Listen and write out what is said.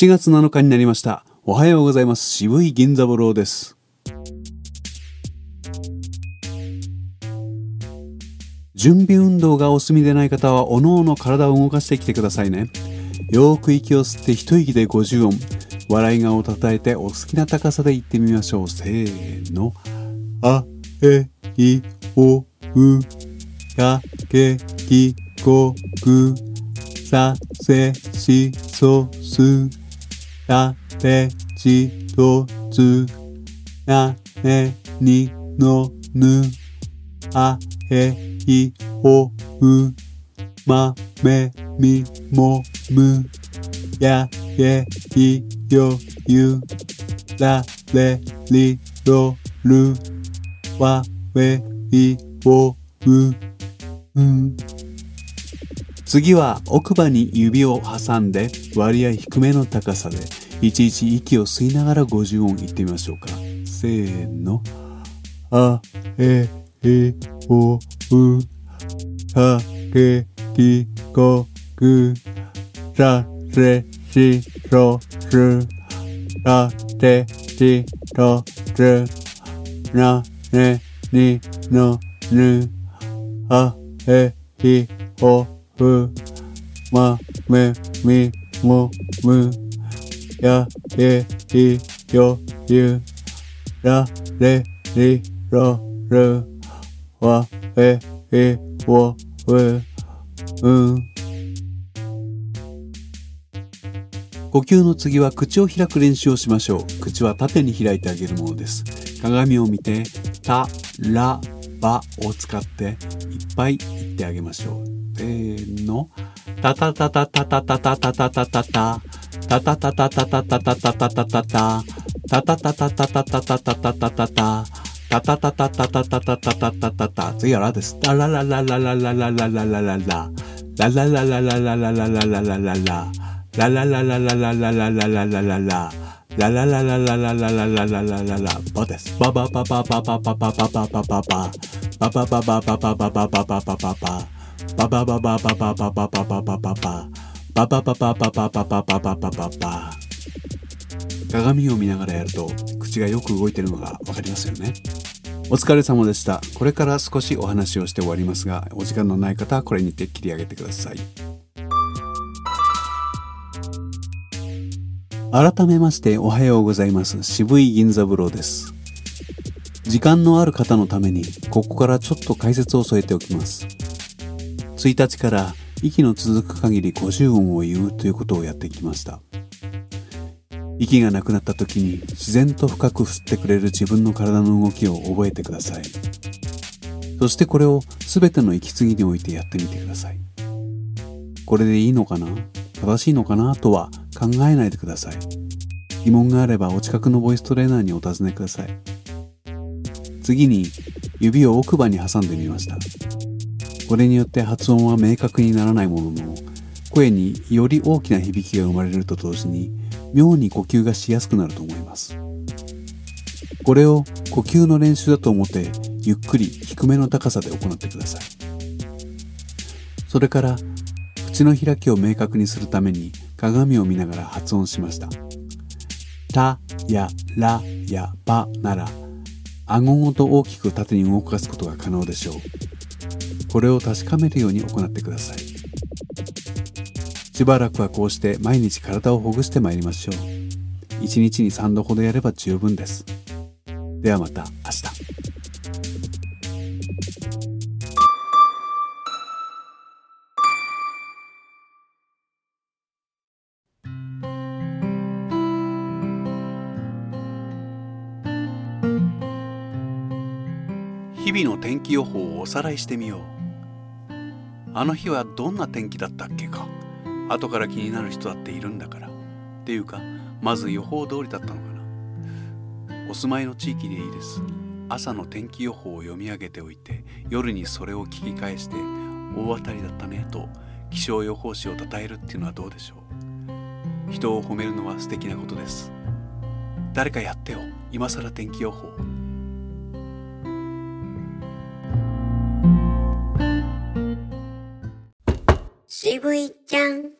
7月7日になりました。おはようございます。渋い銀座ボローです。準備運動がお済みでない方は、おのおの体を動かしてきてくださいね。よーく息を吸って一息で50音。笑い顔を叩いてお好きな高さで言ってみましょう。せーの。あ、え、い、お、う、か、け、き、こ、く、さ、せ、し、そ、す、やれじとつやれにのぬあへいほうまめみもむやれいよゆられりろるわれいほうう次は奥歯に指を挟んで割合低めの高さで。いちいち息を吸いながら50音言ってみましょうか。せーの。あ、え、い、お、う、か、け、き、こ、く、さ、せ、し、そ、す、た、て、ち、と、つ、な、ね、に、の、ぬ、あ、え、い、お、う、ま、め、み、も、む、や、え、い、よ、ゆ、ら、れ、り、ろ、る、わ、え、い、お、う、うん。呼吸の次は口を開く練習をしましょう。口は縦に開いてあげるものです。鏡を見て、た、ら、ばを使っていっぱい言ってあげましょう。せーの。たたたたたたたたたたたたた。たたたたたたたたたたたたた。たたたたたたたたたたたたた。たたたたたたたたたたたたた。次はラです。ララララララララララララララ。ララララララララララララララ。ララララララララララララララ。ラララララララララララララバです。バババババババババババババ。バババババババババババババ。バババババババババババババ。バババババババババババババ。鏡を見ながらやると口がよく動いてるのがわかりますよね。お疲れ様でした。これから少しお話をして終わりますが、お時間のない方はこれにて切り上げてください。改めましておはようございます。渋い銀座風呂です。時間のある方のために、ここからちょっと解説を添えておきます。1日から息の続く限り50音を言うということをやってきました。息がなくなった時に自然と深く吸ってくれる自分の体の動きを覚えてください。そしてこれを全ての息継ぎにおいてやってみてください。これでいいのかな？正しいのかな？とは考えないでください。疑問があればお近くのボイストレーナーにお尋ねください。次に指を奥歯に挟んでみました。これによって発音は明確にならないものの、声により大きな響きが生まれると同時に、妙に呼吸がしやすくなると思います。これを呼吸の練習だと思って、ゆっくり低めの高さで行ってください。それから、口の開きを明確にするために鏡を見ながら発音しました。たやらやばなら、顎ごと大きく縦に動かすことが可能でしょう。これを確かめるように行ってください。しばらくはこうして毎日体をほぐしてまいりましょう。1日に3度ほどやれば十分です。ではまた明日。日々の天気予報をおさらいしてみよう。あの日はどんな天気だったっけか？後から気になる人だっているんだから。っていうかまず予報通りだったのかな。お住まいの地域でいいです。朝の天気予報を読み上げておいて夜にそれを聞き返して大当たりだったねと気象予報士を称えるっていうのはどうでしょう？人を褒めるのは素敵なことです。誰かやってよ。今更天気予報。渋いちゃん。